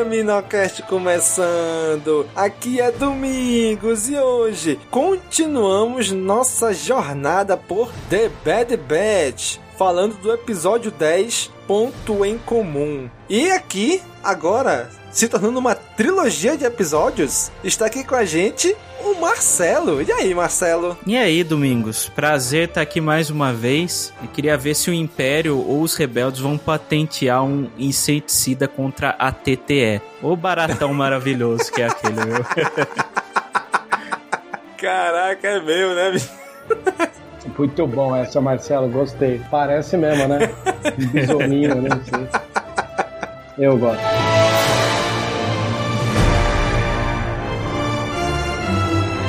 Caminocast começando. Aqui é Domingos e hoje continuamos nossa jornada por The Bad Batch, falando do episódio 10, Ponto em Comum. E aqui, agora, se tornando uma trilogia de episódios, está aqui com a gente o Marcelo. E aí, Marcelo? E aí, Domingos? Prazer estar aqui mais uma vez. Eu queria ver se o Império ou os rebeldes vão patentear um inseticida contra a TTE. O baratão maravilhoso que é aquele, meu. Caraca, é meu, né? bicho? Muito bom essa, Marcelo, gostei. Parece mesmo, né? Besourinho, né? Eu gosto.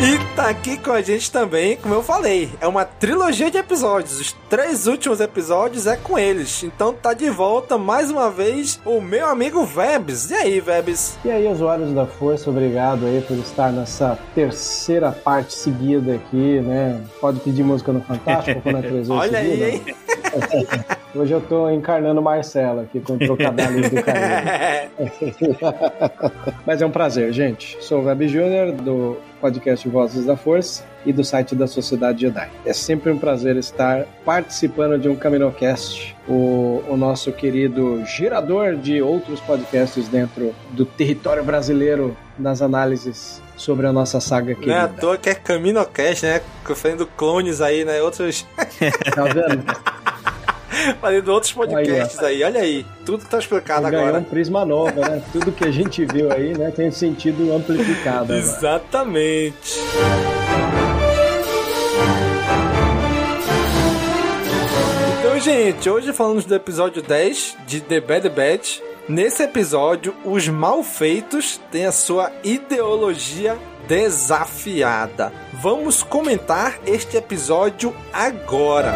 E tá aqui com a gente também, como eu falei, é uma trilogia de episódios. Os três últimos episódios é com eles. Então tá de volta mais uma vez o meu amigo Vebs. E aí, Vebs? E aí, usuários da Força, obrigado aí por estar nessa terceira parte seguida aqui, né? Pode pedir música no Fantástico quando é três Olha aí, seguida? hein? Hoje eu tô encarnando Marcelo aqui com o trocadilho do carinho. Mas é um prazer, gente. Sou o Web Júnior, do podcast Vozes da Força e do site da Sociedade Jedi. É sempre um prazer estar participando de um Caminocast, o, o nosso querido gerador de outros podcasts dentro do território brasileiro nas análises sobre a nossa saga Não é à toa que é Caminocast, né? Fazendo clones aí, né? Outros. Tá vendo? Fazendo outros podcasts aí, Olha aí. Tudo tá explicado agora. um prisma nova, né? Tudo que a gente viu aí, né, tem sentido amplificado. agora. Exatamente. Então, gente, hoje falamos do episódio 10 de The Bad Batch. Nesse episódio, os malfeitos têm a sua ideologia desafiada. Vamos comentar este episódio agora.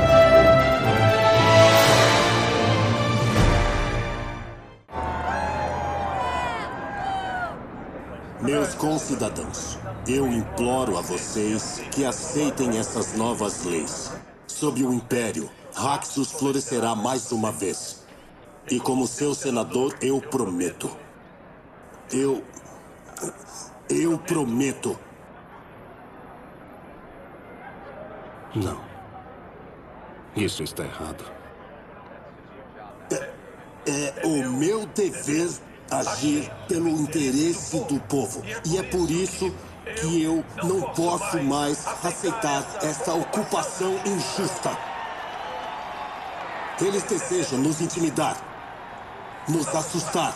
Meus concidadãos, eu imploro a vocês que aceitem essas novas leis. Sob o Império, Raxus florescerá mais uma vez. E como seu senador, eu prometo. Eu. Eu prometo. Não. Isso está errado. É o meu dever agir pelo interesse do povo. E é por isso que eu não posso mais aceitar essa ocupação injusta. Eles desejam nos intimidar, nos assustar.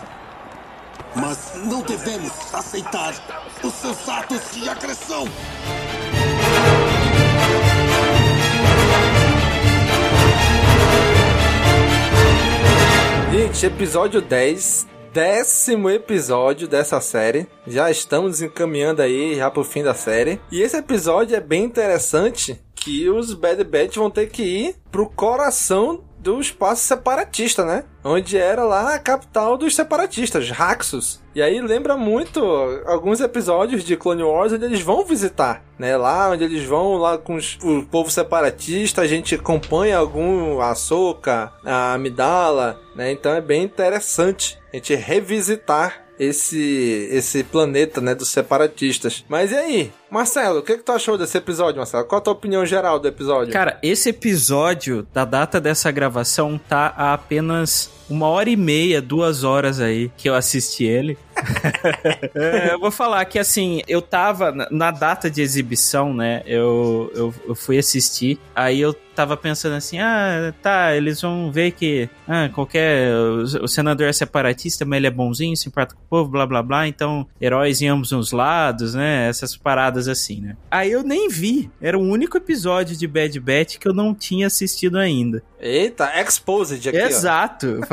Mas não devemos aceitar os seus atos de agressão. Gente, episódio 10, décimo episódio dessa série. Já estamos encaminhando aí já pro fim da série. E esse episódio é bem interessante que os Bad Batch vão ter que ir pro coração do espaço separatista, né? Onde era lá a capital dos separatistas, Raxus. E aí lembra muito alguns episódios de Clone Wars onde eles vão visitar, né? Lá onde eles vão lá com os- o povo separatista, a gente acompanha algum a a Amidala, né? Então é bem interessante a gente revisitar esse esse planeta, né, dos separatistas. Mas e aí, Marcelo, o que, que tu achou desse episódio, Marcelo? Qual a tua opinião geral do episódio? Cara, esse episódio, da data dessa gravação, tá a apenas uma hora e meia, duas horas aí que eu assisti ele. É, eu vou falar que assim, eu tava na- na data de exibição, né? Eu, eu, eu fui assistir, aí eu tava pensando assim: ah, tá, eles vão ver que ah, qualquer. O, o senador é separatista, mas ele é bonzinho, se importa com o povo, blá blá blá, então heróis em ambos os lados, né? Essas paradas assim, né? Aí eu nem vi, era o único episódio de Bad Batch que eu não tinha assistido ainda. Eita, Exposed aqui. Exato.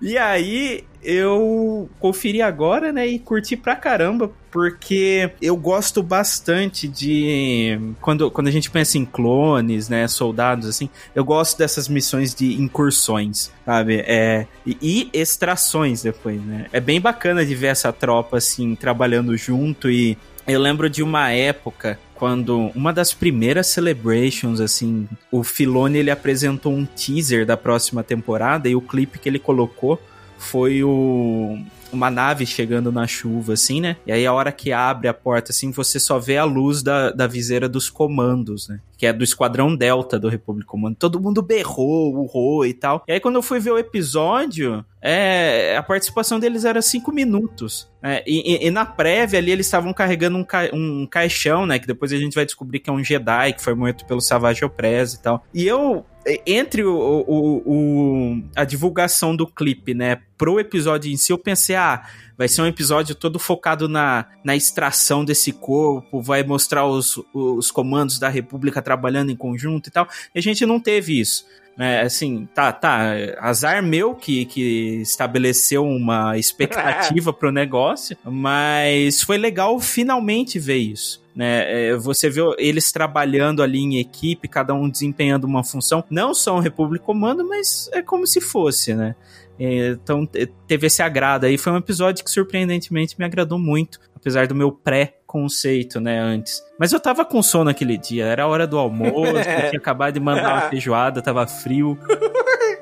E aí eu conferi agora, né, e curti pra caramba, porque eu gosto bastante de quando, quando a gente pensa em clones, né, soldados assim, eu gosto dessas missões de incursões, sabe? É e, e extrações depois, né? É bem bacana de ver essa tropa assim trabalhando junto e eu lembro de uma época quando uma das primeiras celebrations, assim, o Filone ele apresentou um teaser da próxima temporada e o clipe que ele colocou foi o uma nave chegando na chuva, assim, né? E aí a hora que abre a porta, assim, você só vê a luz da, da viseira dos comandos, né? Que é do Esquadrão Delta do República Comando. Todo mundo berrou, urrou e tal. E aí quando eu fui ver o episódio, é, a participação deles era cinco minutos. É, e, e, e, na prévia ali eles estavam carregando um, ca um caixão, né? Que depois a gente vai descobrir que é um Jedi que foi morto pelo Savage Opress e tal. E eu entre o, o, o, a divulgação do clipe, né, pro episódio em si, eu pensei, ah, vai ser um episódio todo focado na, na extração desse corpo, vai mostrar os, os comandos da República trabalhando em conjunto e tal. E a gente não teve isso. É, assim, tá, tá. Azar meu que, que estabeleceu uma expectativa pro negócio, mas foi legal finalmente ver isso. Né, é, você vê eles trabalhando ali em equipe, cada um desempenhando uma função, não só um República Comando, mas é como se fosse, né? É, então teve esse agrado aí. Foi um episódio que surpreendentemente me agradou muito, apesar do meu pré-conceito, né, antes. Mas eu tava com sono aquele dia, era a hora do almoço, eu tinha acabado de mandar uma feijoada, tava frio.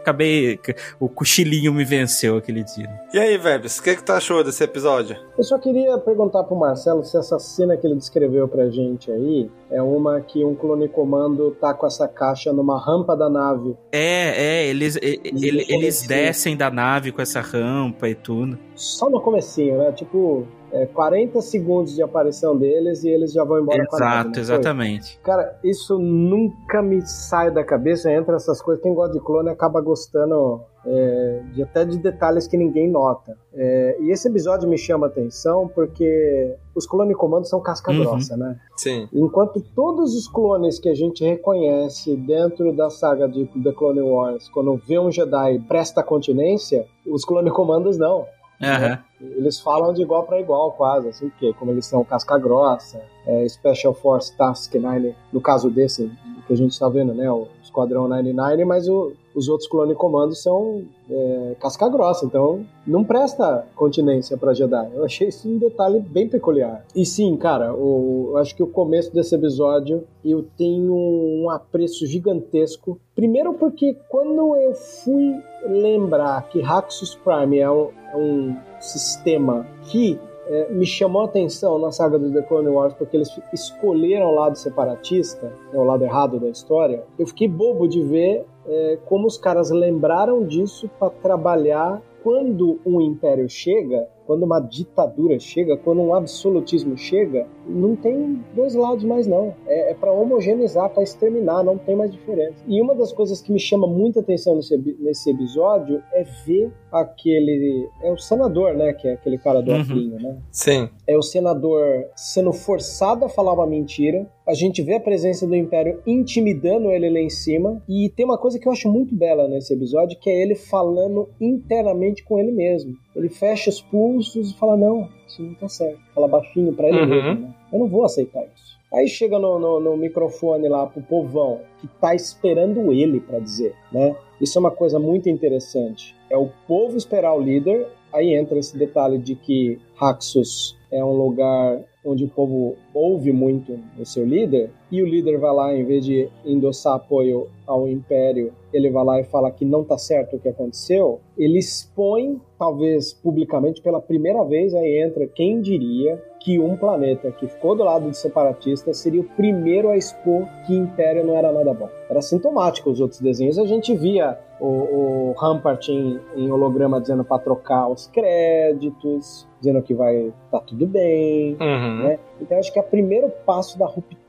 Acabei. O cochilinho me venceu aquele dia. E aí, Vebs, o que, que tu achou desse episódio? Eu só queria perguntar pro Marcelo se essa cena que ele descreveu pra gente aí é uma que um clone comando tá com essa caixa numa rampa da nave. É, é, eles, eles, eles descem da nave com essa rampa e tudo. Só no comecinho, né? Tipo, é, 40 segundos de aparição deles e eles já vão embora Exato, exatamente. Cara, isso nunca me sai da cabeça, entra essas coisas. Quem gosta de clone acaba gostando é, de até de detalhes que ninguém nota. É, e esse episódio me chama atenção porque os clone comandos são casca uhum. grossa, né? Sim. Enquanto todos os clones que a gente reconhece dentro da saga de The Clone Wars, quando vê um Jedi presta continência, os clone comandos não. Uhum. Eles falam de igual para igual, quase, assim, porque como eles são casca grossa, é, Special Force Task 9, no caso desse que a gente está vendo, né, o Esquadrão 99, mas o, os outros clone comandos são é, casca grossa, então não presta continência para Jedi. Eu achei isso um detalhe bem peculiar. E sim, cara, o, eu acho que o começo desse episódio eu tenho um apreço gigantesco. Primeiro porque quando eu fui lembrar que Haxus Prime é um, é um sistema que é, me chamou a atenção na saga do The Clone Wars porque eles escolheram o lado separatista, né, o lado errado da história. Eu fiquei bobo de ver é, como os caras lembraram disso para trabalhar quando um império chega, quando uma ditadura chega, quando um absolutismo chega, não tem dois lados mais não. É, é para homogeneizar, para exterminar, não tem mais diferença. E uma das coisas que me chama muita atenção nesse, nesse episódio é ver aquele é o senador, né, que é aquele cara do uhum. né? Sim. É o senador sendo forçado a falar uma mentira. A gente vê a presença do Império intimidando ele lá em cima. E tem uma coisa que eu acho muito bela nesse episódio, que é ele falando internamente com ele mesmo. Ele fecha os pulsos e fala: Não, isso não tá certo. Fala baixinho para ele uhum. mesmo, né? Eu não vou aceitar isso. Aí chega no, no, no, microfone lá pro povão que tá esperando ele para dizer, né? Isso é uma coisa muito interessante. É o povo esperar o líder. Aí entra esse detalhe de que Haxus é um lugar onde o povo ouve muito o seu líder, e o líder vai lá, em vez de endossar apoio ao império, ele vai lá e fala que não tá certo o que aconteceu, ele expõe, talvez publicamente pela primeira vez, aí entra quem diria que um planeta que ficou do lado de separatistas seria o primeiro a expor que Império não era nada bom. Era sintomático os outros desenhos. A gente via o, o Rampart em, em holograma dizendo para trocar os créditos, dizendo que vai tá tudo bem, uhum. né? Então acho que o primeiro passo da ruptura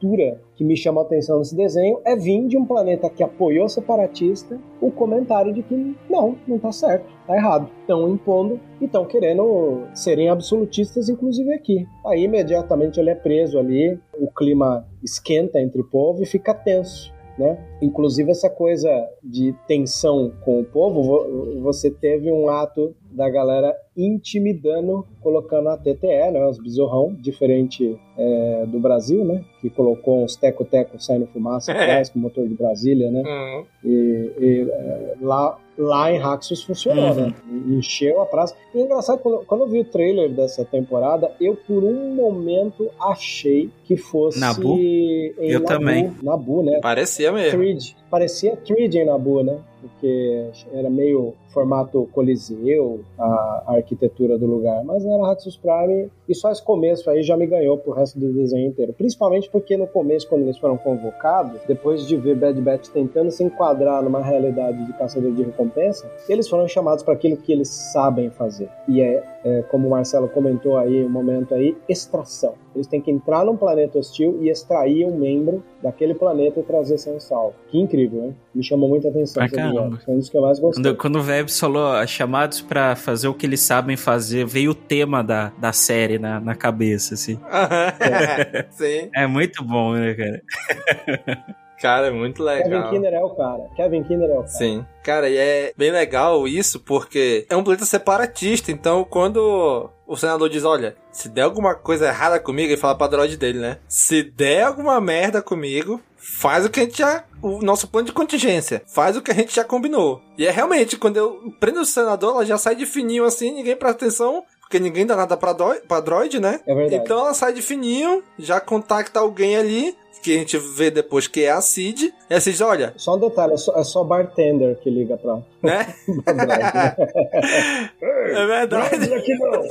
que me chamou a atenção nesse desenho é vir de um planeta que apoiou separatista o comentário de que não, não tá certo, tá errado. Estão impondo e estão querendo serem absolutistas, inclusive aqui. Aí imediatamente ele é preso ali, o clima esquenta entre o povo e fica tenso. né? Inclusive essa coisa de tensão com o povo, você teve um ato da galera intimidando, colocando a TTE, né, os besorrão, diferente é, do Brasil, né, que colocou uns teco-teco saindo fumaça É. atrás com o motor de Brasília, né, Uhum. e, e, é, lá, lá em Raxus funcionou, Uhum. né, encheu a praça. E é engraçado, quando, quando eu vi o trailer dessa temporada, eu por um momento achei que fosse Nabu? em Eu Nabu, também. Nabu, né, Parecia mesmo. Thread. Parecia Thread em Nabu, né? Porque era meio formato coliseu, a, a arquitetura do lugar. Mas era Raxus Prime e só esse começo aí já me ganhou pro resto do desenho inteiro. Principalmente porque no começo, quando eles foram convocados, depois de ver Bad Batch tentando se enquadrar numa realidade de caçador de recompensa, eles foram chamados para aquilo que eles sabem fazer. E é, é, como o Marcelo comentou aí, um momento aí, extração. Eles têm que entrar num planeta hostil e extrair um membro daquele planeta e trazer sem salvo. Que incrível, hein? Me chamou muita atenção. Esse caramba. Foi um dos que eu mais gostei. Quando, quando o Vebs falou ah, chamados pra fazer o que eles sabem fazer, veio o tema da, da série na, na cabeça, assim. Sim. É muito bom, né, cara? Cara, é muito Kevin legal. Kinner é o cara. Kevin Kinner é o cara. Sim. Cara, e é bem legal isso, porque é um planeta separatista. Então, quando o senador diz: Olha, se der alguma coisa errada comigo, ele fala pra droid dele, né? Se der alguma merda comigo, faz o que a gente já. O nosso plano de contingência. Faz o que a gente já combinou. E é realmente, quando eu prendo o senador, ela já sai de fininho assim, ninguém presta atenção. Porque ninguém dá nada pra, doi- pra droid, né? É verdade. Então ela sai de fininho, já contacta alguém ali, que a gente vê depois que é a Cid. E a Cid, olha, Só um detalhe, é só, é só bartender que liga pra, né? pra né? É verdade. Droids aqui não!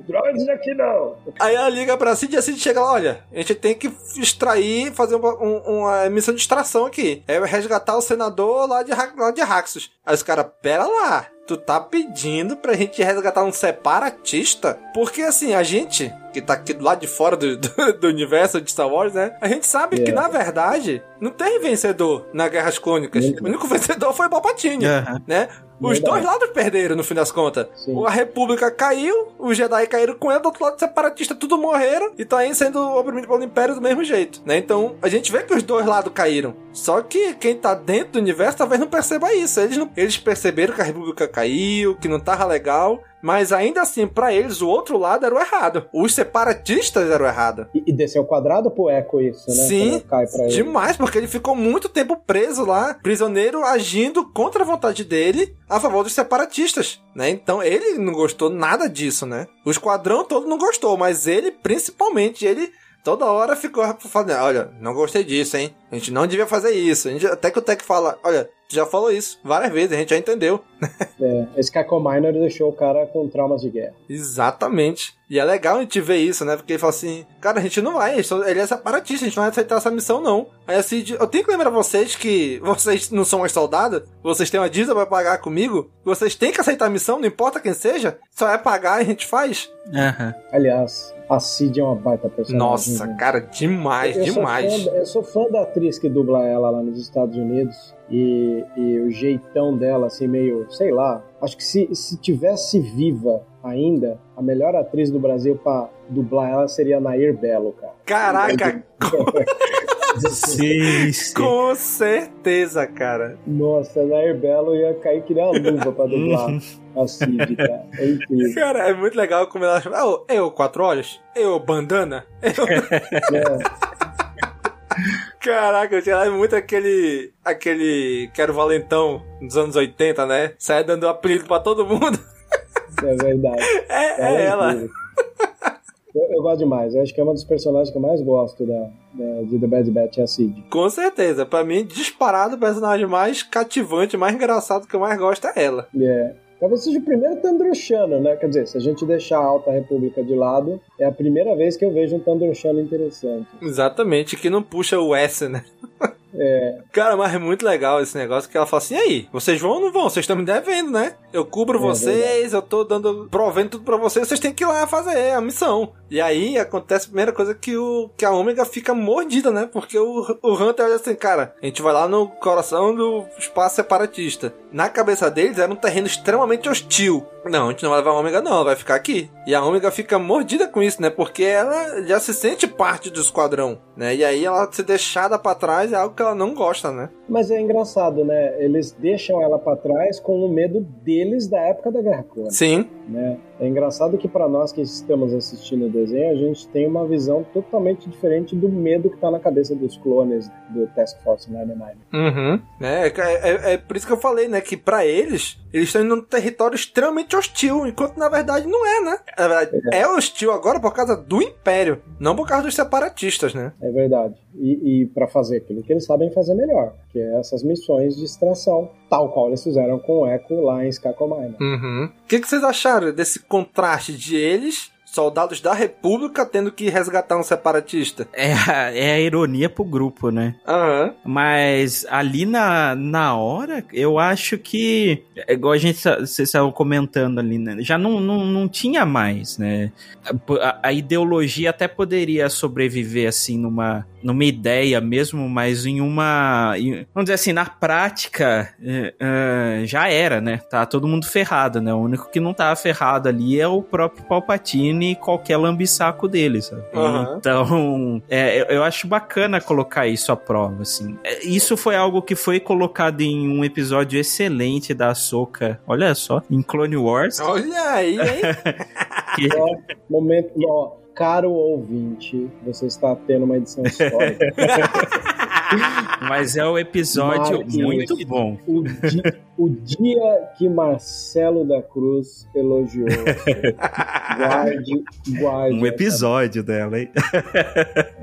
Droids aqui não! Aí ela liga pra Cid e a Cid chega lá, olha, a gente tem que extrair, fazer uma, um- uma missão de extração aqui. É resgatar o senador lá de, lá de Raxus. Aí os caras, pera lá, tu tá pedindo pra gente resgatar um separatista? Porque assim, a gente, que tá aqui do lado de fora do, do, do universo de Star Wars, né? A gente sabe que, É. na verdade, não tem vencedor na Guerras Clônicas. Nunca. O único vencedor foi o Palpatine, Aham. né? Os dois lados perderam, no fim das contas. Sim. A República caiu, os Jedi caíram com ela, do outro lado, separatistas tudo morreram e tá aí sendo oprimido pelo Império do mesmo jeito, né? Então, a gente vê que os dois lados caíram. Só que quem tá dentro do universo talvez não perceba isso. Eles, não, eles perceberam que a República caiu, que não tava legal, mas ainda assim, pra eles, o outro lado era o errado. Os separatistas eram o errado. E, e desceu o quadrado pro Echo isso, né? Sim, pra ele. Demais, porque ele ficou muito tempo preso lá, prisioneiro, agindo contra a vontade dele a favor dos separatistas, né? Então ele não gostou nada disso, né? O esquadrão todo não gostou, mas ele, principalmente, ele toda hora ficou falando, olha, não gostei disso, hein? A gente não devia fazer isso. Gente, até que o Tech fala, olha, já falou isso várias vezes, a gente já entendeu. É, esse Kako Minor deixou o cara com traumas de guerra. Exatamente. E é legal a gente ver isso, né? Porque ele fala assim, cara, a gente não vai, ele é separatista, a gente não vai aceitar essa missão, não. Aí assim, eu tenho que lembrar vocês que vocês não são mais soldados, vocês têm uma dívida pra pagar comigo, vocês têm que aceitar a missão, não importa quem seja, só é pagar e a gente faz. Aham. Aliás, a Cid é uma baita personagem. Nossa, né? cara, demais, Eu sou demais. fã da- eu sou fã da atriz que dubla ela lá nos Estados Unidos e, e o jeitão dela, assim, meio, sei lá. Acho que se, se tivesse viva ainda, a melhor atriz do Brasil pra dublar ela seria a Nair Belo, cara. Caraca, Sim, sim. com certeza, cara. Nossa, a Nair Belo ia cair que nem uma luva pra dublar a Cid, cara. É incrível. Cara, é muito legal como ela chama. Eu, eu, quatro olhos? Eu, bandana? Eu, É, Caraca, eu tinha muito aquele. aquele. Quero Valentão dos anos 80, né? Sai dando apelido pra todo mundo. é verdade. É, Ela é ela. Eu, eu gosto demais. Eu acho que é uma dos personagens que eu mais gosto da, da- de The Bad Batch, é a Cid. Com certeza. Pra mim, disparado o personagem mais cativante, mais engraçado que eu mais gosto é ela. É. Talvez seja o primeiro Tandroshano, né? Quer dizer, se a gente deixar a Alta República de lado, é a primeira vez que eu vejo um Tandroshano interessante. Exatamente, que não puxa o S, né? É, Cara, mas é muito legal esse negócio que ela fala assim: e aí, vocês vão ou não vão? Vocês estão me devendo, né? Eu cubro É vocês, eu tô dando, provendo tudo pra vocês, vocês têm que ir lá fazer a missão. E aí acontece a primeira coisa que, o, que a Ômega fica mordida, né? Porque o, o Hunter olha assim, cara, a gente vai lá no coração do espaço separatista. Na cabeça deles era um terreno extremamente hostil. Não, a gente não vai levar a Ômega, não, ela vai ficar aqui. E a Ômega fica mordida com isso, né? Porque ela já se sente parte do esquadrão, né? E aí ela ser deixada pra trás é algo que ela ela não gosta, né? Mas é engraçado, né? Eles deixam ela para trás com o medo deles da época da Guerra Clônica. Sim. Né? É engraçado que para nós que estamos assistindo o desenho, a gente tem uma visão totalmente diferente do medo que tá na cabeça dos clones do Task Force 99. Uhum. É, é, é por isso que eu falei, né? Que para eles, eles estão indo num território extremamente hostil, enquanto na verdade não é, né? Na verdade, é. é hostil agora por causa do Império, não por causa dos separatistas, né? É verdade. E, e para fazer aquilo que eles sabem fazer melhor, que é essas missões de extração, tal qual eles fizeram com o Echo lá em Skakomai. Uhum. O que, que vocês acharam desse contraste de eles soldados da República tendo que resgatar um separatista. É a, é a ironia pro grupo, né? Aham. Uhum. Mas ali na, na hora, eu acho que, é igual a gente, vocês estavam comentando ali, né? Já não, não, não tinha mais, né? A, a ideologia até poderia sobreviver, assim, numa numa ideia mesmo, mas em uma. vamos dizer assim, na prática uh, já era, né? Tá todo mundo ferrado, né? O único que não tava ferrado ali é o próprio Palpatine e qualquer lambisaco dele, sabe? Uhum. Então, é, eu acho bacana colocar isso à prova, assim. Isso foi algo que foi colocado em um episódio excelente da Soca. Olha só, em Clone Wars. Olha aí, hein? que... momento, ó caro ouvinte, você está tendo uma edição histórica. Mas é um episódio Marque muito bom. O, di o, dia que Marcelo da Cruz elogiou. guarde, guarde. Um episódio essa... dela, hein?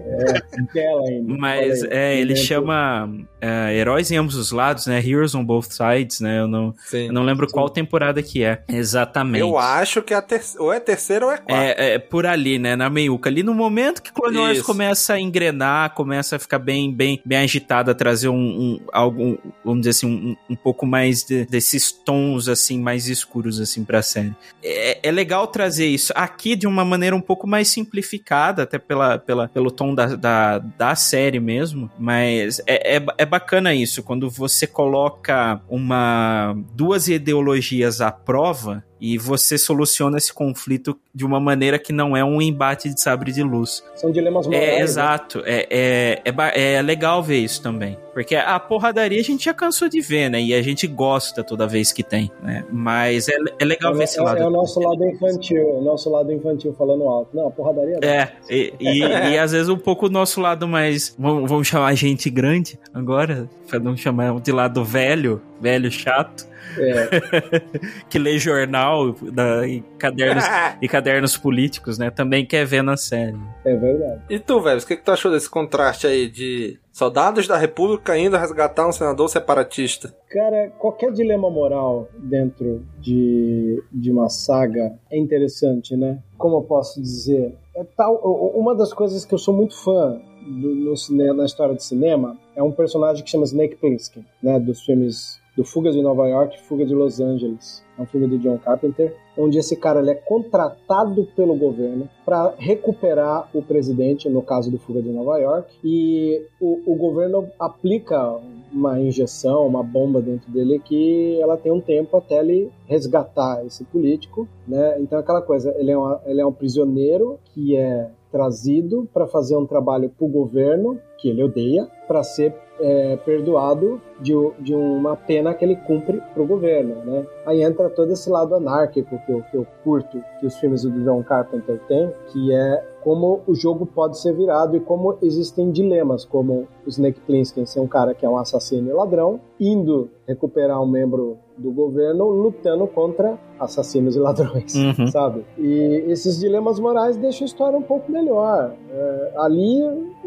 É, dela ainda. Mas é, ele chama é, Heróis em Ambos os Lados, né? Heroes on Both Sides, né? Eu não, sim, eu não lembro sim. qual temporada que é. Exatamente. Eu acho que é a ter... ou é terceira ou é quarta. É, é por ali, né? Na meiuca. Ali no momento que Clone Wars começa a engrenar, começa a ficar bem, bem, bem agitada, trazer um, um algo, vamos dizer assim, um, um pouco mais de, desses tons assim mais escuros assim para a série. É, é, legal trazer isso aqui de uma maneira um pouco mais simplificada, até pela, pela, pelo tom da, da, da série mesmo, mas é, é, é bacana isso quando você coloca uma duas ideologias à prova e você soluciona esse conflito de uma maneira que não é um embate de sabre de luz. São dilemas morais. É, exato. Né? É, é, é, é, legal ver isso também. Porque a porradaria a gente já cansou de ver, né? E a gente gosta toda vez que tem, né? Mas é, é legal é, ver esse lado. É o nosso lado infantil, o nosso lado infantil falando alto. Não, a porradaria... É, e, e, e, às vezes um pouco o nosso lado mais... Vamos, vamos chamar gente grande agora, pra não chamar de lado velho, velho chato. É. que lê jornal da, e, cadernos, e cadernos políticos, né? Também quer ver na série. É verdade. E tu, velho, o que, que tu achou desse contraste aí de soldados da República indo resgatar um senador separatista? Cara, qualquer dilema moral dentro de, de uma saga é interessante, né? Como eu posso dizer? É tal, uma das coisas que eu sou muito fã do, no na história do cinema é um personagem que chama Snake Plissken, né? Dos filmes do Fuga de Nova York e Fuga de Los Angeles. É um filme do John Carpenter, onde esse cara ele é contratado pelo governo para recuperar o presidente, no caso do Fuga de Nova York, e o, o governo aplica uma injeção, uma bomba dentro dele que ela tem um tempo até ele resgatar esse político, né? Então aquela coisa, ele é, uma, ele é um prisioneiro que é trazido para fazer um trabalho para o governo que ele odeia para ser é, perdoado de, de, uma pena que ele cumpre para o governo, né? Aí entra todo esse lado anárquico que eu, que eu curto que os filmes do John Carpenter têm, que é como o jogo pode ser virado e como existem dilemas, como o Snake Plissken ser um cara que é um assassino e ladrão, indo recuperar um membro do governo lutando contra assassinos e ladrões, uhum. sabe? E esses dilemas morais deixam a história um pouco melhor. É, ali,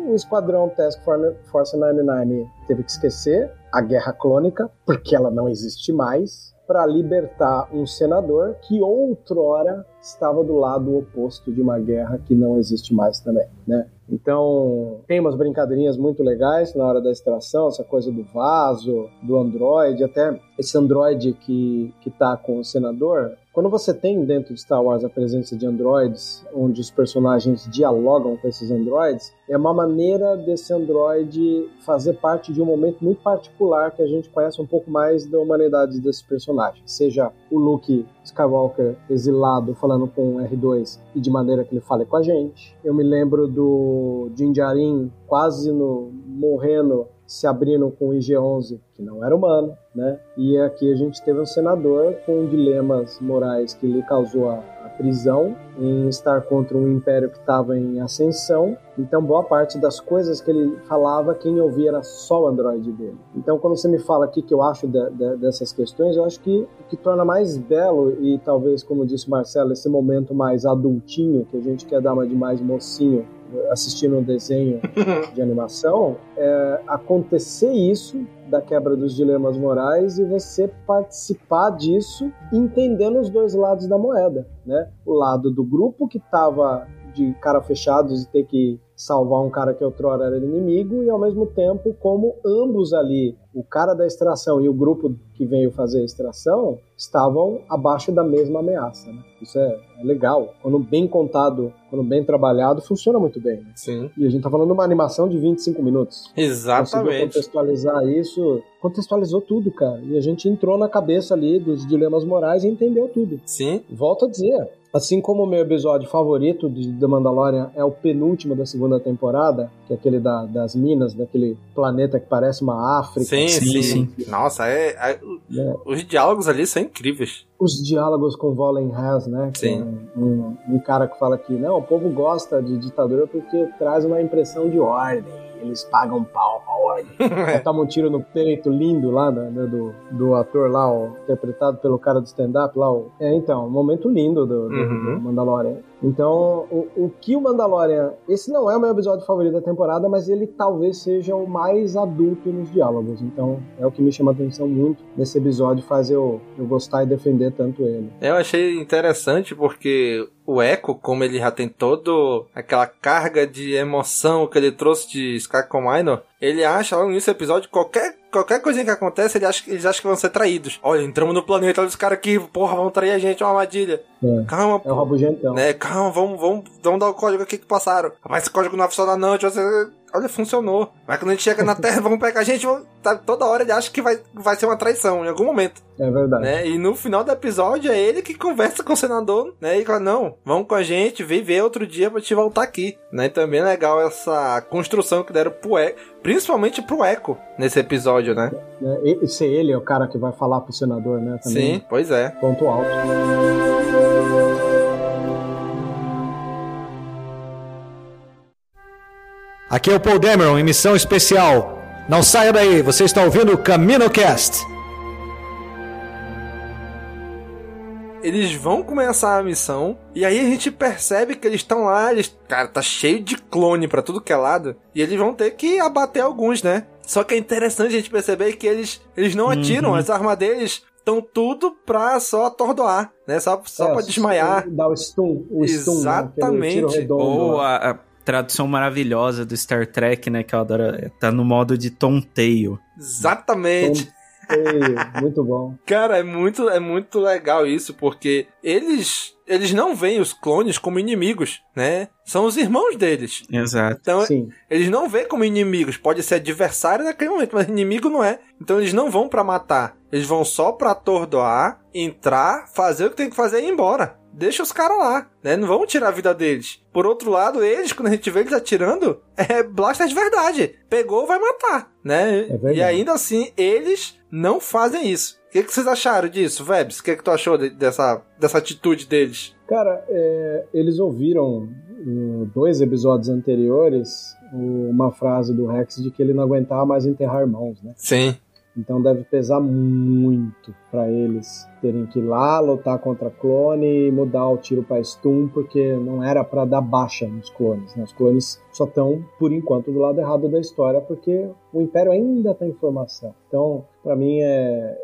o Esquadrão Task Force 99 teve que esquecer a Guerra Clônica, porque ela não existe mais, para libertar um senador que outrora estava do lado oposto de uma guerra que não existe mais também, né? Então, tem umas brincadeirinhas muito legais na hora da extração, essa coisa do vaso, do Android, até esse Android que, que tá com o senador. Quando você tem dentro de Star Wars a presença de androids, onde os personagens dialogam com esses androids, é uma maneira desse android fazer parte de um momento muito particular que a gente conhece um pouco mais da humanidade desse personagem. Seja o Luke Skywalker exilado falando com o R2 e de maneira que ele fale com a gente. Eu me lembro do Din Djarin quase no, morrendo se abrindo com o IG-11, que não era humano, né? E aqui a gente teve um senador com dilemas morais que lhe causou a, a prisão em estar contra um império que estava em ascensão. Então, boa parte das coisas que ele falava, quem ouvia era só o androide dele. Então, quando você me fala aqui que eu acho de, de, dessas questões, eu acho que o que torna mais belo e talvez, como disse Marcelo, esse momento mais adultinho, que a gente quer dar uma de mais mocinho, assistindo um desenho de animação, é acontecer isso da quebra dos dilemas morais e você participar disso entendendo os dois lados da moeda, né? O lado do grupo que estava de cara fechados e ter que salvar um cara que outrora era inimigo e ao mesmo tempo como ambos ali, o cara da extração e o grupo que veio fazer a extração, estavam abaixo da mesma ameaça. Né? Isso é, é, legal. Quando bem contado, quando bem trabalhado, funciona muito bem. Né? Sim. E a gente tá falando de uma animação de 25 minutos. Exatamente. Conseguiu contextualizar isso, contextualizou tudo, cara. E a gente entrou na cabeça ali dos dilemas morais e entendeu tudo. Sim. Volto a dizer, Assim como o meu episódio favorito de The Mandalorian é o penúltimo da segunda temporada, que é aquele da, das minas, daquele planeta que parece uma África. Sim, sim. sim. Nossa, é, é, é, os diálogos ali são incríveis. Os diálogos com Volen Hess, né? Sim. É um, um, cara que fala que não, o povo gosta de ditadura porque traz uma impressão de ordem eles pagam pau pra. Toma um tiro no peito lindo lá, né, né, do, do ator lá, ó, interpretado pelo cara do stand-up lá. Ó. É, então, um momento lindo do, do, uhum. do Mandalorian. Então, o, o que o Mandalorian. Esse não é o meu episódio favorito da temporada, mas ele talvez seja o mais adulto nos diálogos. Então, é o que me chama a atenção muito nesse episódio, faz eu, eu gostar e defender tanto ele. Eu achei interessante porque o Echo, como ele já tem todo aquela carga de emoção que ele trouxe de Sky Minor, ele acha logo nesse episódio qualquer qualquer coisinha que acontece, ele acha, eles acham que vão ser traídos. Olha, entramos no planeta, olha os caras aqui, porra, vão trair a gente, é uma armadilha. É. Calma, pô. É o rabugentão. Né? Calma, vamos, vamos, vamos dar o código aqui que passaram. Mas esse código não funciona não, você... Olha, funcionou. Mas quando a gente chega na Terra, vamos pegar a gente, vamos... tá, toda hora ele acha que vai, vai ser uma traição, em algum momento. É verdade. Né? E no final do episódio é ele que conversa com o senador, né? E fala, não, vamos com a gente, vem ver outro dia pra te voltar aqui. Né? E também é legal essa construção que deram pro Echo, principalmente pro Echo, nesse episódio, né? É, e ser ele é o cara que vai falar pro senador, né? Também. Sim, pois é. Ponto alto. Aqui é o Paul Dameron em missão especial. Não saia daí, você está ouvindo o CaminoCast. Eles vão começar a missão e aí a gente percebe que eles estão lá, eles, cara, tá cheio de clone para tudo que é lado e eles vão ter que abater alguns, né? Só que é interessante a gente perceber que eles, eles não atiram, uhum. as armas deles estão tudo pra só atordoar, né? Só, só é, pra desmaiar. Dar o stun, o Exatamente. Stun, né? Ou a, a, tradução maravilhosa do Star Trek, né? Que eu adoro. Tá no modo de tonteio. Exatamente. Tonteio. muito bom. Cara, é muito, é muito legal isso, porque eles eles não veem os clones como inimigos, né? São os irmãos deles. Exato. Então, Sim. eles não veem como inimigos. Pode ser adversário naquele momento, mas inimigo não é. Então, eles não vão para matar. Eles vão só pra atordoar, entrar, fazer o que tem que fazer e ir embora deixa os caras lá, né? Não vamos tirar a vida deles. Por outro lado, eles, quando a gente vê eles atirando, é blaster de verdade. Pegou, vai matar, né? É e ainda assim, eles não fazem isso. O que, que vocês acharam disso, Vebs? O que, que tu achou de, dessa, dessa atitude deles? Cara, é, eles ouviram em dois episódios anteriores uma frase do Rex de que ele não aguentava mais enterrar irmãos, né? Sim. Então deve pesar muito para eles terem que ir lá lutar contra clone e mudar o tiro para stun, porque não era para dar baixa nos clones. Né? Os clones só estão, por enquanto, do lado errado da história, porque o Império ainda tem informação. Então, para mim é.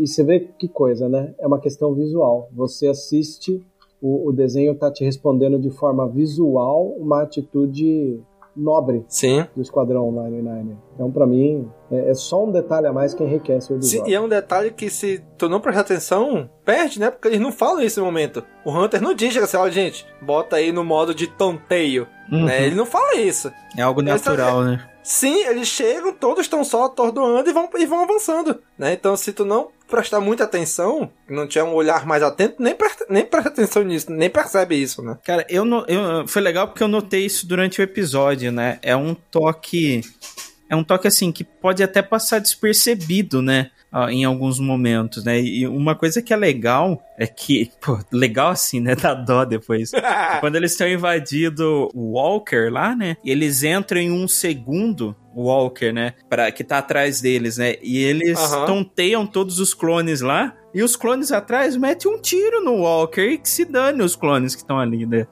E, você vê que coisa, né? É uma questão visual. Você assiste, o, o desenho tá te respondendo de forma visual uma atitude nobre Sim. do Esquadrão 99. Então, para mim, é, é, só um detalhe a mais que enriquece o episódio. Sim, e é um detalhe que, se tu não prestar atenção, perde, né? Porque eles não falam nesse momento. O Hunter não diz assim, olha, gente, bota aí no modo de tonteio. Uhum. Né? Ele não fala isso. É algo natural, né? Sim, eles chegam, todos estão só atordoando e vão, e vão avançando, né? Então, se tu não prestar muita atenção, não tiver um olhar mais atento, nem, presta, nem presta atenção nisso, nem percebe isso, né? Cara, eu, eu foi legal porque eu notei isso durante o episódio, né? É um toque é um toque assim que pode até passar despercebido, né? em alguns momentos, né? E uma coisa que é legal é que, pô, legal assim, né? Dá dó depois. Quando eles estão invadindo o Walker lá, né? Eles entram em um segundo Walker, né? Pra, que tá atrás deles, né? E eles uhum. tonteiam todos os clones lá. E os clones atrás metem um tiro no Walker e que se dane os clones que estão ali, né?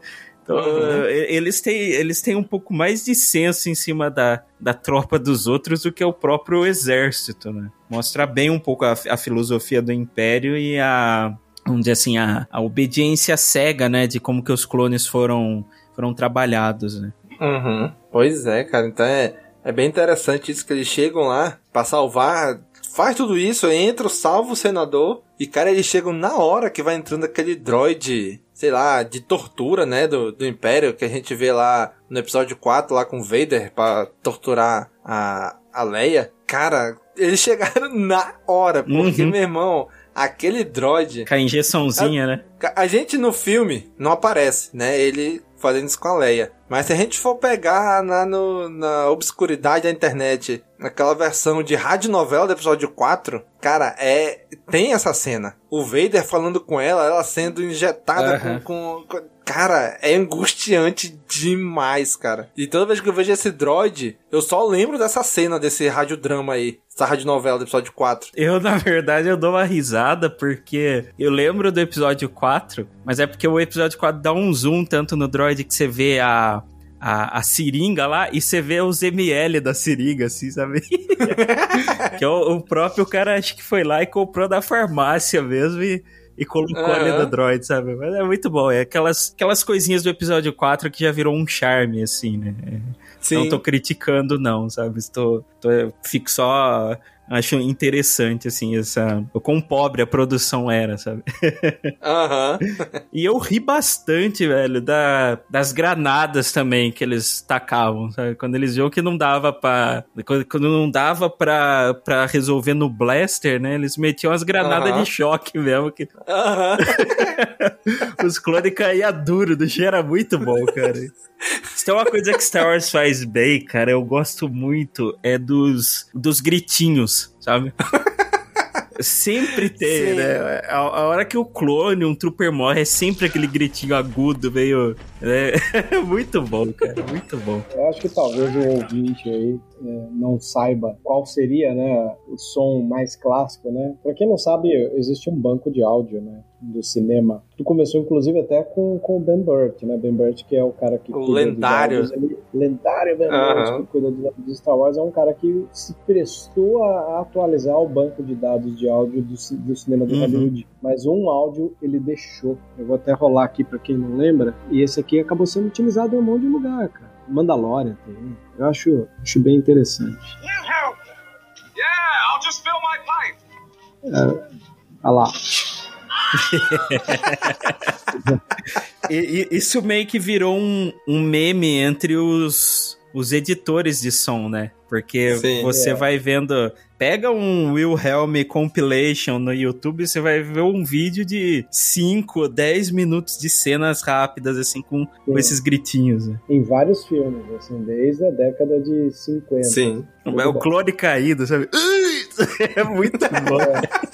Então, uhum. eles, têm, eles têm um pouco mais de senso em cima da, da tropa dos outros do que o próprio exército, né? Mostra bem um pouco a, a filosofia do Império e a, vamos dizer assim, a, a obediência cega, né? De como que os clones foram, foram trabalhados, né? Uhum. Pois é, cara. Então é, é bem interessante isso que eles chegam lá para salvar faz tudo isso, entra, salva o senador, e cara, eles chegam na hora que vai entrando aquele droid sei lá, de tortura, né, do, do Império, que a gente vê lá no episódio 4, lá com o Vader, pra torturar a, a Leia. Cara, eles chegaram na hora, porque, uhum. meu irmão, aquele droid... Com a injeçãozinha, a, né? A gente no filme não aparece, né, ele fazendo isso com a Leia. Mas se a gente for pegar na, no, na obscuridade da internet, naquela versão de rádio novela do episódio 4, cara, é. Tem essa cena. O Vader falando com ela, ela sendo injetada uhum. com, com, Cara, é angustiante demais, cara. E toda vez que eu vejo esse droid, eu só lembro dessa cena, desse radiodrama aí. Essa radionovela do episódio 4. Eu, na verdade, eu dou uma risada porque eu lembro do episódio 4, mas é porque o episódio 4 dá um zoom tanto no droid que você vê a, a, a seringa lá e você vê os ml da seringa, assim, sabe? que é o, o, próprio cara, acho que foi lá e comprou da farmácia mesmo e e colocou uhum. ali do droid, sabe? Mas é muito bom. É aquelas, aquelas coisinhas do episódio 4 que já virou um charme, assim, né? Sim. Não tô criticando, não, sabe? Estou, tô, fico só acho interessante, assim, essa. O quão pobre a produção era, sabe? Aham. Uhum. e eu ri bastante, velho, da, das granadas também que eles tacavam, sabe? Quando eles viam que não dava pra. Quando, quando não dava pra, pra resolver no blaster, né? Eles metiam as granadas uhum. de choque mesmo. Que... Uhum. Os clones caíam duro, do cheiro era muito bom, cara. Se tem uma coisa que Star Wars faz bem, cara, eu gosto muito, é dos, dos gritinhos, sabe? sempre tem, Sim. né? A, a, hora que o clone, um trooper morre, é sempre aquele gritinho agudo, meio. Né? muito bom, cara, muito bom. Eu acho que talvez o ouvinte aí é, não saiba qual seria, né, o som mais clássico, né? Pra quem não sabe, existe um banco de áudio, né? Do cinema. Tu começou, inclusive, até com, com o Ben Burt, né? Ben Burt, que é o cara que... O lendário. Ele, lendário Ben Burt, que cuida dos Star Wars, é um cara que se prestou a, atualizar o banco de dados de áudio do, do cinema do uhum. Hollywood. Mas um áudio ele deixou. Eu vou até rolar aqui para quem não lembra. E esse aqui acabou sendo utilizado em um monte de lugar, cara. Mandalorian tem. Eu acho, acho bem interessante. Yeah, I'll just fill my pipe. É, olha lá. e, e, isso meio que virou um, um meme entre os, os editores de som, né? Porque Sim, você é. vai vendo. Pega um Wilhelm compilation no YouTube, você vai ver um vídeo de 5, 10 minutos de cenas rápidas, assim, com, com esses gritinhos. Né? Em vários filmes, assim, desde a década de 50. Sim. É o clone caído, sabe? É muito bom. É.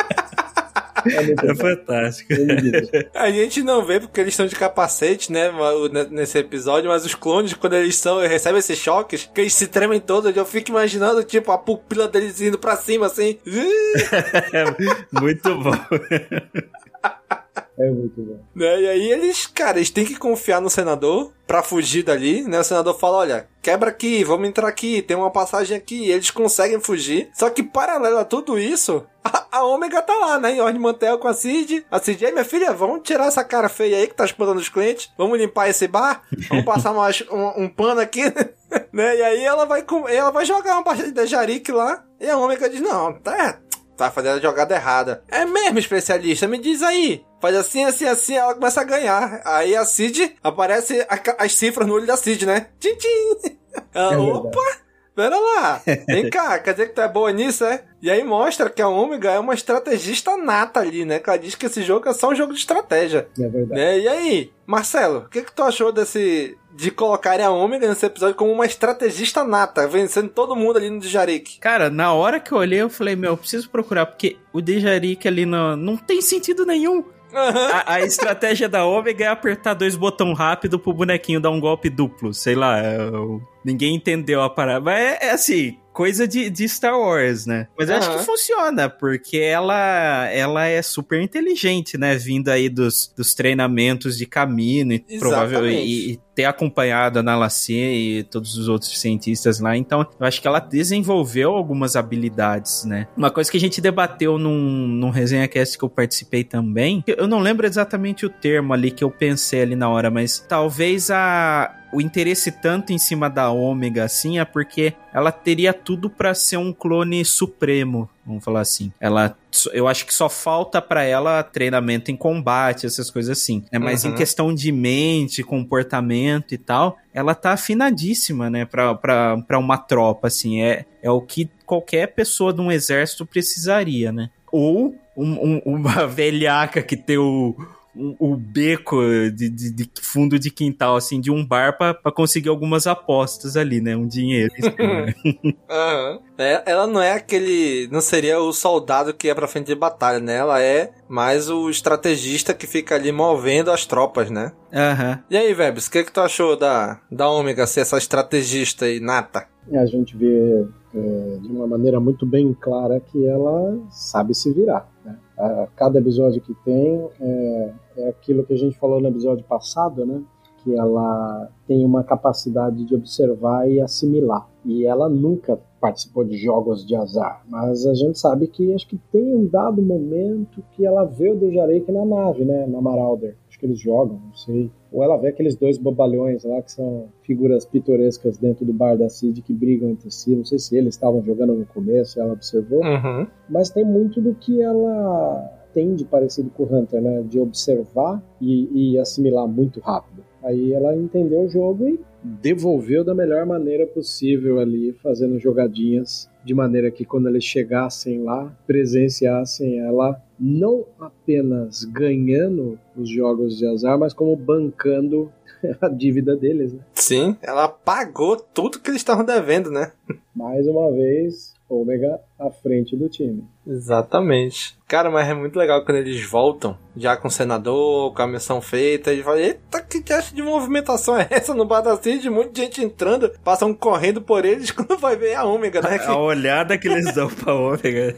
É, é fantástico. A gente não vê porque eles estão de capacete, né, nesse episódio, mas os clones, quando eles são, recebem esses choques, que eles se tremem todos, eu fico imaginando, tipo, a pupila deles indo pra cima, assim. muito bom. É muito bom. Né? E aí eles, cara, eles têm que confiar no senador pra fugir dali, né? O senador fala, olha, quebra aqui, vamos entrar aqui, tem uma passagem aqui, eles conseguem fugir. Só que paralelo a tudo isso, a, Ômega tá lá, né? Em Ordem Mantel com a Cid. A Cid, aí minha filha, vamos tirar essa cara feia aí que tá espantando os clientes, vamos limpar esse bar, vamos passar um, um pano aqui, né? E aí ela vai, ela vai jogar uma partida de Jarique lá, e a Ômega diz, não, tá, tá fazendo a jogada errada. É mesmo, especialista, me diz aí. Faz assim, assim, assim, ela começa a ganhar. Aí a Cid, aparece a, as cifras no olho da Cid, né? Tchim, tchim. Ela, é opa, pera lá. Vem cá, quer dizer que tu é boa nisso, é? E aí mostra que a Omega é uma estrategista nata ali, né? Que ela diz que esse jogo é só um jogo de estratégia. É verdade. Né? E aí, Marcelo, o que, que tu achou desse, de colocarem a Ômega nesse episódio como uma estrategista nata, vencendo todo mundo ali no Djarik. Cara, na hora que eu olhei, eu falei, meu, eu preciso procurar, porque o Djarik ali no, não tem sentido nenhum. A, a, estratégia da Ômega é apertar dois botões rápido pro bonequinho dar um golpe duplo. Sei lá, é, ninguém entendeu a parada. Mas é, é assim, coisa de, de Star Wars, né? Mas eu acho que funciona, porque ela, ela é super inteligente, né? Vindo aí dos, dos treinamentos de caminho e provavelmente e, e, ter acompanhado a Nalacia e todos os outros cientistas lá. Então, eu acho que ela desenvolveu algumas habilidades, né? Uma coisa que a gente debateu num, num resenha cast que eu participei também, eu não lembro exatamente o termo ali que eu pensei ali na hora, mas talvez a o interesse tanto em cima da Ômega assim é porque ela teria tudo para ser um clone supremo, vamos falar assim. Ela eu acho que só falta para ela treinamento em combate, essas coisas assim. É mas uhum. em questão de mente, comportamento e tal, ela tá afinadíssima, né, para uma tropa assim. É é o que qualquer pessoa de um exército precisaria, né? Ou um, um, uma velhaca que tem o o, beco de, de, de, fundo de quintal, assim, de um bar para conseguir algumas apostas ali, né? Um dinheiro. uhum. é, ela não é aquele. Não seria o soldado que é pra frente de batalha, né? Ela é mais o estrategista que fica ali movendo as tropas, né? Uhum. E aí, Vebs, o que, que tu achou da, da Ômega ser essa estrategista e nata? A gente vê é, de uma maneira muito bem clara que ela sabe se virar. Né? A, cada episódio que tem é, é aquilo que a gente falou no episódio passado, né? Que ela tem uma capacidade de observar e assimilar. E ela nunca participou de jogos de azar, mas a gente sabe que acho que tem um dado momento que ela vê o Dejarek na nave, né? Na Marauder. Que eles jogam, não sei. Ou ela vê aqueles dois bobalhões lá que são figuras pitorescas dentro do bar da Cid que brigam entre si. Não sei se eles estavam jogando no começo, ela observou. Uhum. Mas tem muito do que ela tem de parecido com o Hunter, né? De observar e, e assimilar muito rápido. Aí ela entendeu o jogo e devolveu da melhor maneira possível ali, fazendo jogadinhas de maneira que quando eles chegassem lá, presenciassem ela não apenas ganhando os jogos de azar, mas como bancando a dívida deles, né? Sim, ela pagou tudo que eles estavam devendo, né? Mais uma vez, Ômega à frente do time. Exatamente. Cara, mas é muito legal quando eles voltam, já com o senador, com a missão feita, e falam, eita, que teste de movimentação é essa no de Muita gente entrando, passam correndo por eles quando vai ver a Ômega, né? A, a olhada que eles dão pra Ômega.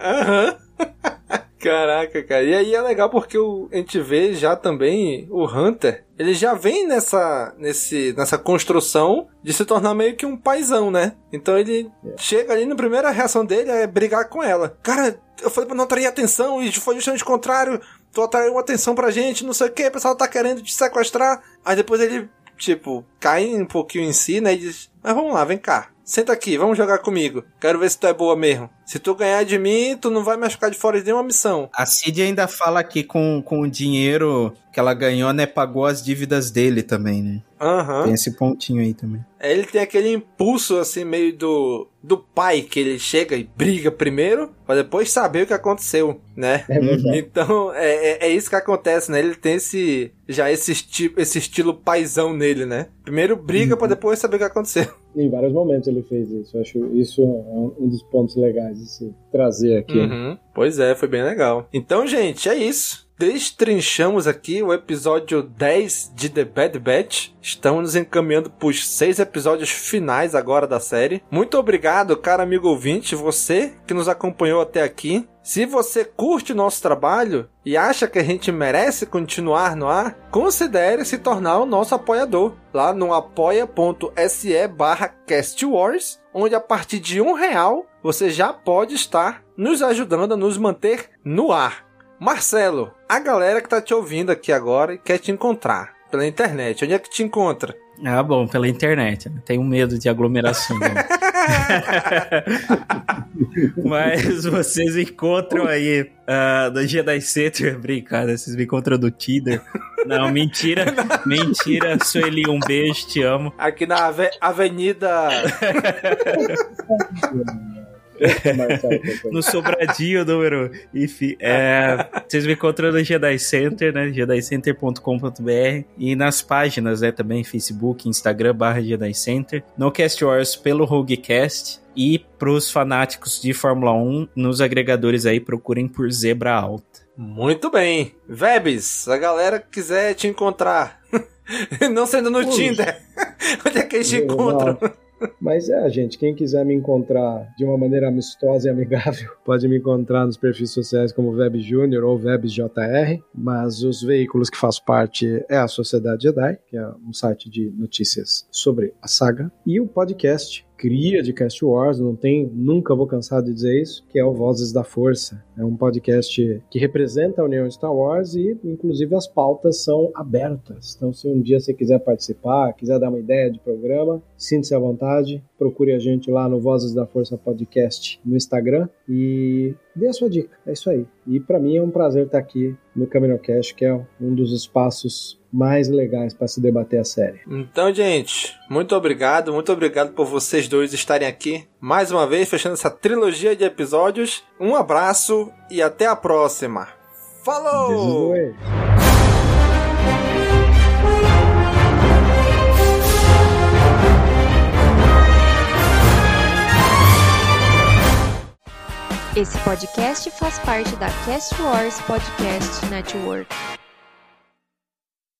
Aham. Caraca, cara. E aí é legal porque o, a gente vê já também o Hunter. Ele já vem nessa, nesse, nessa construção de se tornar meio que um paizão, né? Então ele é. chega ali, na primeira reação dele é brigar com ela. Cara, eu falei pra não atrair atenção e foi justamente o contrário. Tu atraiu atenção pra gente, não sei o que, o pessoal tá querendo te sequestrar. Aí depois ele, tipo, cai um pouquinho em si, né? E diz: Mas vamos lá, vem cá. Senta aqui, vamos jogar comigo. Quero ver se tu é boa mesmo. Se tu ganhar de mim, tu não vai mais ficar de fora de nenhuma missão. A Cid ainda fala que com, com o dinheiro que ela ganhou, né, pagou as dívidas dele também, né? Uhum. Tem esse pontinho aí também. É, ele tem aquele impulso, assim, meio do, do pai, que ele chega e briga primeiro, pra depois saber o que aconteceu, né? É então, é, é, é, isso que acontece, né? Ele tem esse, já esse, esti esse estilo paizão nele, né? Primeiro briga uhum. pra depois saber o que aconteceu. Em vários momentos ele fez isso. Eu acho isso um dos pontos legais de se trazer aqui. Uhum. Pois é, foi bem legal. Então, gente, é isso destrinchamos aqui o episódio 10 de The Bad Batch. Estamos nos encaminhando para os seis episódios finais agora da série. Muito obrigado, cara amigo ouvinte, você que nos acompanhou até aqui. Se você curte nosso trabalho e acha que a gente merece continuar no ar, considere se tornar o nosso apoiador lá no apoia.se barra castwars, onde a partir de um real você já pode estar nos ajudando a nos manter no ar. Marcelo, a galera que tá te ouvindo aqui agora e quer te encontrar pela internet, onde é que te encontra? Ah, bom, pela internet. Né? Tenho medo de aglomeração. Mas vocês encontram aí uh, no Jedi Center, brincadeira, vocês me encontram no Tinder. Não, mentira, mentira, Sueli, um beijo, te amo. Aqui na ave Avenida. no sobradinho número. Enfim, é, vocês me encontram no Jedi Center, né? JediCenter.com.br e nas páginas, né? Também Facebook, Instagram, barra Jedi Center. No Cast Wars pelo Roguecast. E pros fanáticos de Fórmula 1, nos agregadores aí, procurem por Zebra Alta. Muito bem. Vebs, a galera quiser te encontrar, não sendo no Puxa. Tinder, onde é que eles te encontram? Mas é, gente, quem quiser me encontrar de uma maneira amistosa e amigável, pode me encontrar nos perfis sociais como Web Júnior ou WebJR, mas os veículos que faço parte é a Sociedade Jedi, que é um site de notícias sobre a saga, e o podcast cria de Cast Wars, não tem, nunca vou cansar de dizer isso, que é o Vozes da Força. É um podcast que representa a União Star Wars e, inclusive, as pautas são abertas. Então, se um dia você quiser participar, quiser dar uma ideia de programa, sinta-se à vontade, procure a gente lá no Vozes da Força Podcast no Instagram e dê a sua dica. É isso aí. E para mim é um prazer estar aqui no CaminoCast, que é um dos espaços mais legais para se debater a série. Então, gente, muito obrigado, muito obrigado por vocês dois estarem aqui mais uma vez fechando essa trilogia de episódios. Um abraço e até a próxima. Falou! Esse podcast faz parte da Cast Wars Podcast Network.